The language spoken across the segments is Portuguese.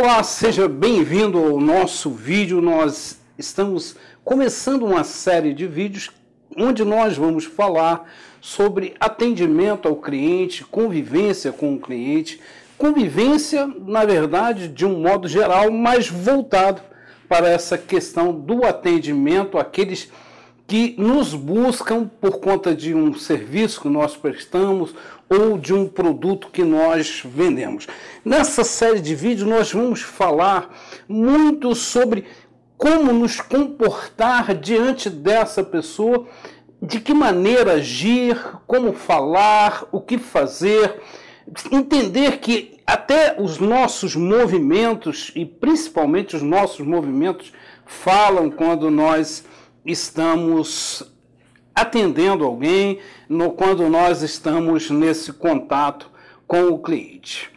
Olá, seja bem-vindo ao nosso vídeo. Nós estamos começando uma série de vídeos onde nós vamos falar sobre atendimento ao cliente, convivência com o cliente, convivência, na verdade, de um modo geral, mas voltado para essa questão do atendimento àqueles que nos buscam por conta de um serviço que nós prestamos ou de um produto que nós vendemos. Nessa série de vídeos nós vamos falar muito sobre como nos comportar diante dessa pessoa, de que maneira agir, como falar, o que fazer, entender que até os nossos movimentos e principalmente os nossos movimentos falam quando nós estamos atendendo alguém, no, quando nós estamos nesse contato com o cliente.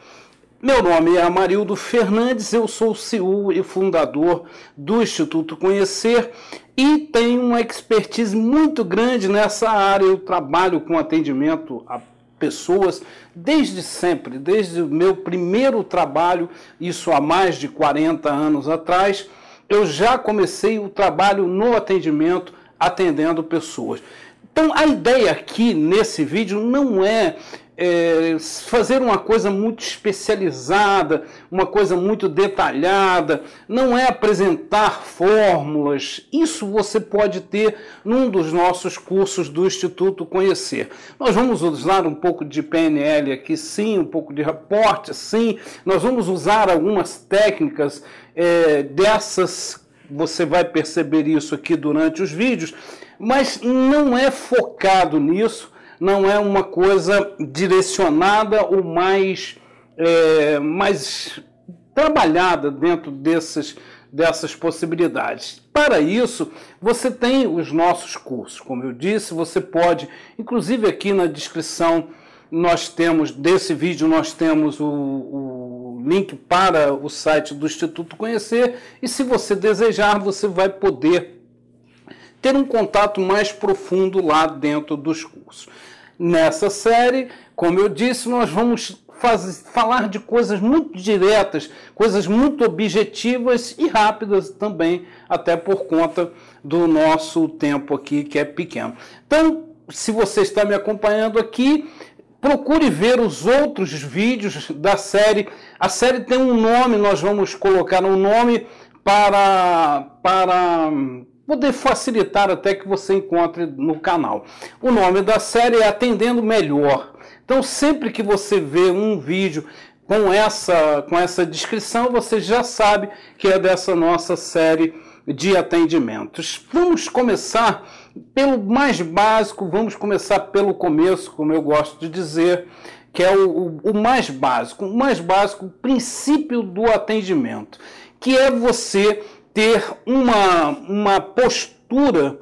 Meu nome é Amarildo Fernandes, eu sou CEO e fundador do Instituto Conhecer e tenho uma expertise muito grande nessa área. Eu trabalho com atendimento a pessoas desde sempre, desde o meu primeiro trabalho, isso há mais de 40 anos atrás, eu já comecei o trabalho no atendimento atendendo pessoas. Então a ideia aqui nesse vídeo não é, é, fazer uma coisa muito especializada, uma coisa muito detalhada, não é apresentar fórmulas. Isso você pode ter num dos nossos cursos do Instituto Conhecer. Nós vamos usar um pouco de PNL aqui, sim, um pouco de reporte, sim. Nós vamos usar algumas técnicas é, dessas você vai perceber isso aqui durante os vídeos, mas não é focado nisso, não é uma coisa direcionada ou mais, é, mais trabalhada dentro desses, dessas possibilidades. Para isso, você tem os nossos cursos. Como eu disse, você pode, inclusive aqui na descrição, nós temos, desse vídeo, nós temos o, o link para o site do Instituto Conhecer e se você desejar, você vai poder ter um contato mais profundo lá dentro dos cursos. Nessa série, como eu disse, nós vamos falar de coisas muito diretas, coisas muito objetivas e rápidas também, até por conta do nosso tempo aqui que é pequeno. Então, se você está me acompanhando aqui, Procure ver os outros vídeos da série. A série tem um nome, nós vamos colocar um nome para, para poder facilitar até que você encontre no canal. O nome da série é Atendendo Melhor. Então, sempre que você vê um vídeo com essa, com essa descrição, você já sabe que é dessa nossa série de atendimentos. Vamos começar pelo mais básico, vamos começar pelo começo, como eu gosto de dizer, que é o, o, o mais básico, o mais básico, o princípio do atendimento, que é você ter uma, uma postura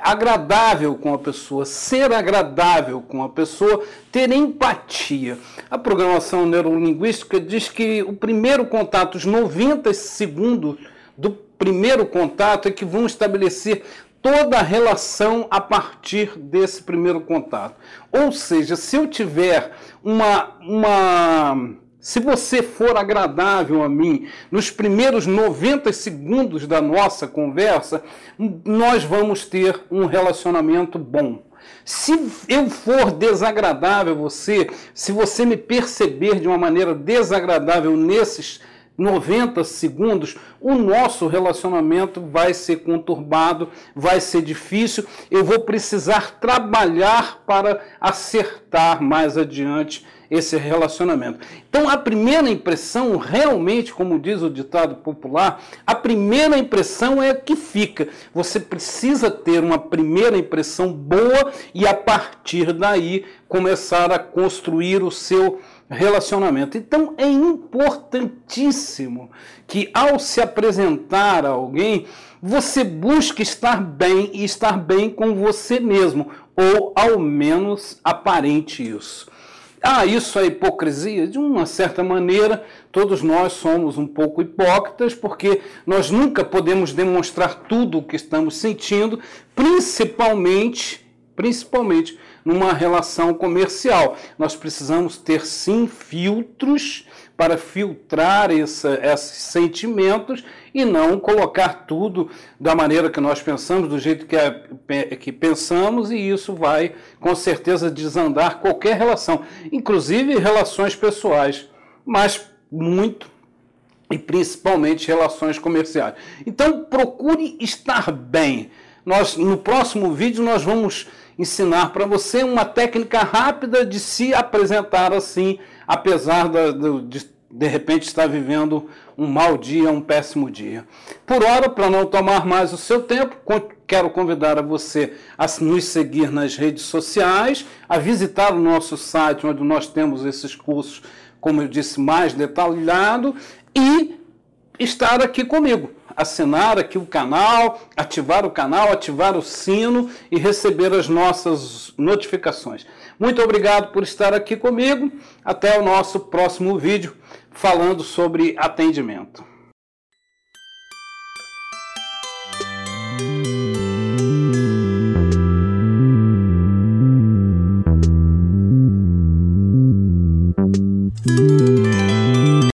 agradável com a pessoa, ser agradável com a pessoa, ter empatia. A programação neurolinguística diz que o primeiro contato, os 90 segundos do primeiro contato, é que vão estabelecer toda a relação a partir desse primeiro contato. Ou seja, se eu tiver uma, uma se você for agradável a mim nos primeiros 90 segundos da nossa conversa, nós vamos ter um relacionamento bom. Se eu for desagradável a você, se você me perceber de uma maneira desagradável nesses 90 segundos, o nosso relacionamento vai ser conturbado, vai ser difícil. Eu vou precisar trabalhar para acertar mais adiante esse relacionamento. Então, a primeira impressão, realmente, como diz o ditado popular, a primeira impressão é a que fica. Você precisa ter uma primeira impressão boa e, a partir daí, começar a construir o seu relacionamento. Então é importantíssimo que ao se apresentar a alguém, você busque estar bem e estar bem com você mesmo, ou ao menos aparente isso. Ah, isso é hipocrisia? De uma certa maneira, todos nós somos um pouco hipócritas, porque nós nunca podemos demonstrar tudo o que estamos sentindo, principalmente, principalmente numa relação comercial. Nós precisamos ter sim filtros para filtrar essa, esses sentimentos e não colocar tudo da maneira que nós pensamos, do jeito que, que pensamos, e isso vai com certeza desandar qualquer relação, inclusive relações pessoais, mas muito e principalmente relações comerciais. Então procure estar bem. Nós no próximo vídeo nós vamos ensinar para você uma técnica rápida de se apresentar assim, apesar de de repente estar vivendo um mau dia, um péssimo dia. Por hora, para não tomar mais o seu tempo, quero convidar a você a nos seguir nas redes sociais, a visitar o nosso site, onde nós temos esses cursos, como eu disse, mais detalhado, e estar aqui comigo. Assinar aqui o canal, ativar o canal, ativar o sino e receber as nossas notificações. Muito obrigado por estar aqui comigo. Até o nosso próximo vídeo falando sobre atendimento.